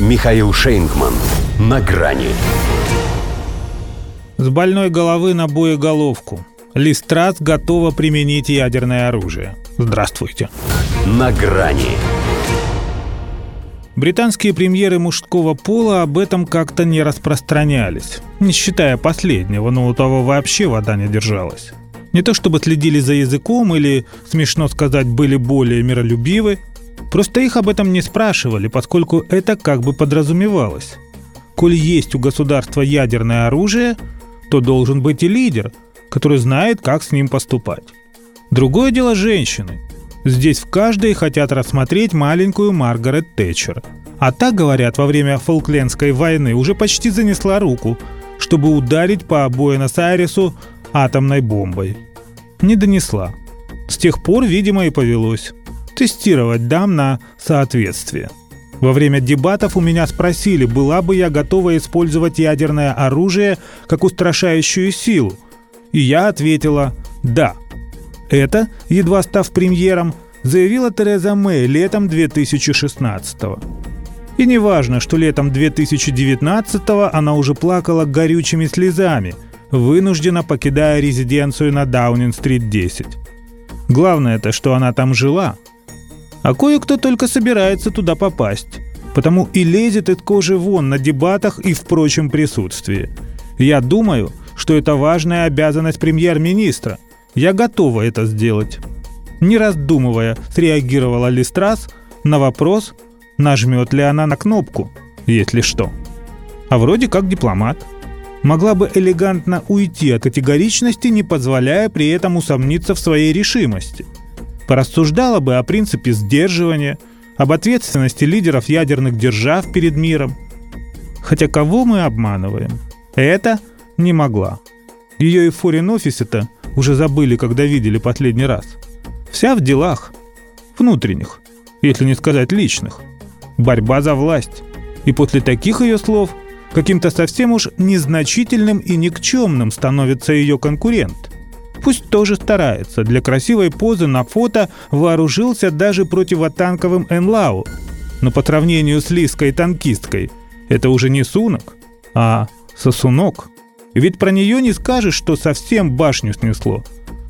Михаил Шейнгман. На грани. С больной головы на боеголовку. Листрас готова применить ядерное оружие. Здравствуйте. На грани. Британские премьеры мужского пола об этом как-то не распространялись. Не считая последнего, но у того вообще вода не держалась. Не то чтобы следили за языком или, смешно сказать, были более миролюбивы, просто их об этом не спрашивали, поскольку это как бы подразумевалось. Коль есть у государства ядерное оружие, то должен быть и лидер, который знает, как с ним поступать. Другое дело женщины. Здесь в каждой хотят рассмотреть маленькую Маргарет Тэтчер. А так, говорят, во время Фолклендской войны уже почти занесла руку, чтобы ударить по Буэнос-Айресу атомной бомбой. Не донесла. С тех пор, видимо, и повелось. Тестировать дам на соответствие. Во время дебатов у меня спросили, была бы я готова использовать ядерное оружие как устрашающую силу. И я ответила «да». Это, едва став премьером, заявила Тереза Мэй летом 2016 -го. И не важно, что летом 2019 она уже плакала горючими слезами, вынуждена покидая резиденцию на Даунинг-стрит 10. Главное это, что она там жила. А кое-кто только собирается туда попасть, потому и лезет из кожи вон на дебатах и в прочем присутствии. Я думаю, что это важная обязанность премьер-министра. Я готова это сделать. Не раздумывая, среагировала Листрас на вопрос, нажмет ли она на кнопку, если что. А вроде как дипломат – могла бы элегантно уйти от категоричности, не позволяя при этом усомниться в своей решимости. Порассуждала бы о принципе сдерживания, об ответственности лидеров ядерных держав перед миром. Хотя кого мы обманываем? Это не могла. Ее и в форин-офисе-то уже забыли, когда видели последний раз. Вся в делах. Внутренних, если не сказать личных. Борьба за власть. И после таких ее слов – Каким-то совсем уж незначительным и никчемным становится ее конкурент. Пусть тоже старается, для красивой позы на фото вооружился даже противотанковым Энлау. Но по сравнению с Лиской танкисткой, это уже не Сунок, а Сосунок. Ведь про нее не скажешь, что совсем башню снесло.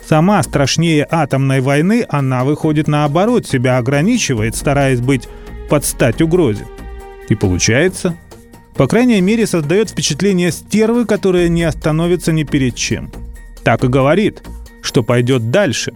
Сама страшнее атомной войны, она выходит наоборот, себя ограничивает, стараясь быть под стать угрозе. И получается – по крайней мере, создает впечатление стервы, которая не остановится ни перед чем. Так и говорит, что пойдет дальше.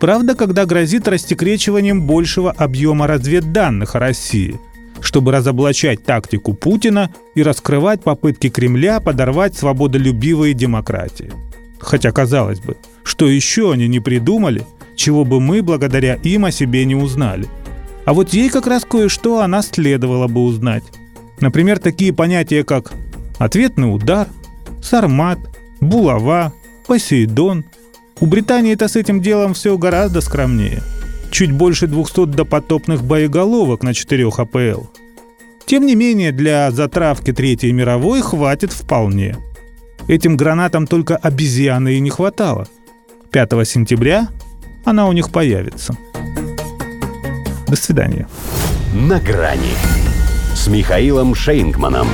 Правда, когда грозит растекречиванием большего объема разведданных о России, чтобы разоблачать тактику Путина и раскрывать попытки Кремля подорвать свободолюбивые демократии. Хотя, казалось бы, что еще они не придумали, чего бы мы благодаря им о себе не узнали. А вот ей как раз кое-что она следовало бы узнать. Например, такие понятия, как ответный удар, сармат, булава, посейдон. У Британии это с этим делом все гораздо скромнее. Чуть больше 200 допотопных боеголовок на 4 АПЛ. Тем не менее, для затравки Третьей мировой хватит вполне. Этим гранатам только обезьяны и не хватало. 5 сентября она у них появится. До свидания. На грани с Михаилом Шейнгманом.